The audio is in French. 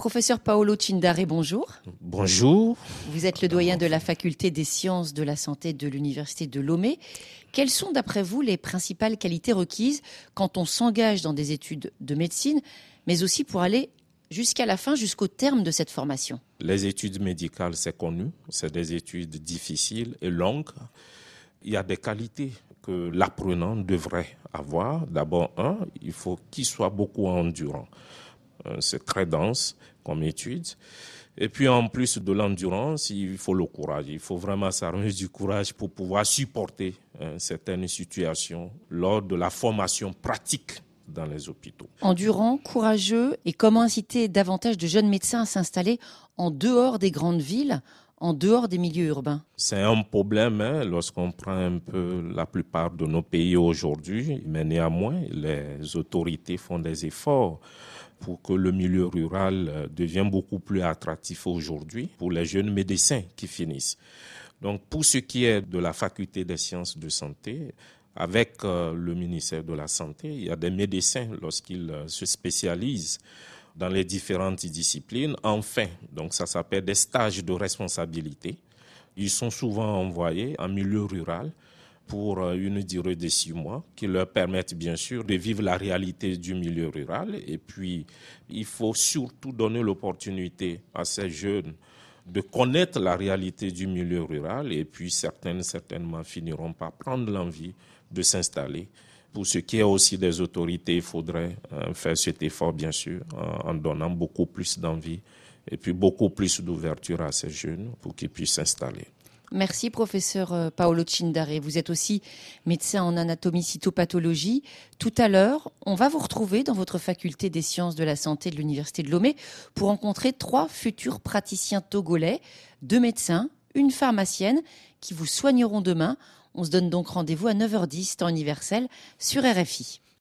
Professeur Paolo Cindare, bonjour. Bonjour. Vous êtes le doyen de la faculté des sciences de la santé de l'Université de Lomé. Quelles sont, d'après vous, les principales qualités requises quand on s'engage dans des études de médecine, mais aussi pour aller jusqu'à la fin, jusqu'au terme de cette formation? Les études médicales, c'est connu, c'est des études difficiles et longues. Il y a des qualités que l'apprenant devrait avoir. D'abord, un, il faut qu'il soit beaucoup endurant. Euh, c'est très dense comme étude. Et puis en plus de l'endurance, il faut le courage. Il faut vraiment s'armer du courage pour pouvoir supporter hein, certaines situations lors de la formation pratique dans les hôpitaux. Endurant, courageux, et comment inciter davantage de jeunes médecins à s'installer en dehors des grandes villes en dehors des milieux urbains C'est un problème hein, lorsqu'on prend un peu la plupart de nos pays aujourd'hui, mais néanmoins, les autorités font des efforts pour que le milieu rural euh, devienne beaucoup plus attractif aujourd'hui pour les jeunes médecins qui finissent. Donc pour ce qui est de la faculté des sciences de santé, avec euh, le ministère de la Santé, il y a des médecins lorsqu'ils euh, se spécialisent dans les différentes disciplines. Enfin, donc ça s'appelle des stages de responsabilité. Ils sont souvent envoyés en milieu rural pour euh, une durée de six mois qui leur permettent bien sûr de vivre la réalité du milieu rural. Et puis, il faut surtout donner l'opportunité à ces jeunes de connaître la réalité du milieu rural et puis certaines certainement finiront par prendre l'envie de s'installer. Pour ce qui est aussi des autorités, il faudrait euh, faire cet effort, bien sûr, en donnant beaucoup plus d'envie et puis beaucoup plus d'ouverture à ces jeunes pour qu'ils puissent s'installer. Merci, professeur euh, Paolo Cindare. Vous êtes aussi médecin en anatomie cytopathologie. Tout à l'heure, on va vous retrouver dans votre faculté des sciences de la santé de l'Université de Lomé pour rencontrer trois futurs praticiens togolais, deux médecins, une pharmacienne, qui vous soigneront demain. On se donne donc rendez-vous à 9h10 temps universel sur RFI.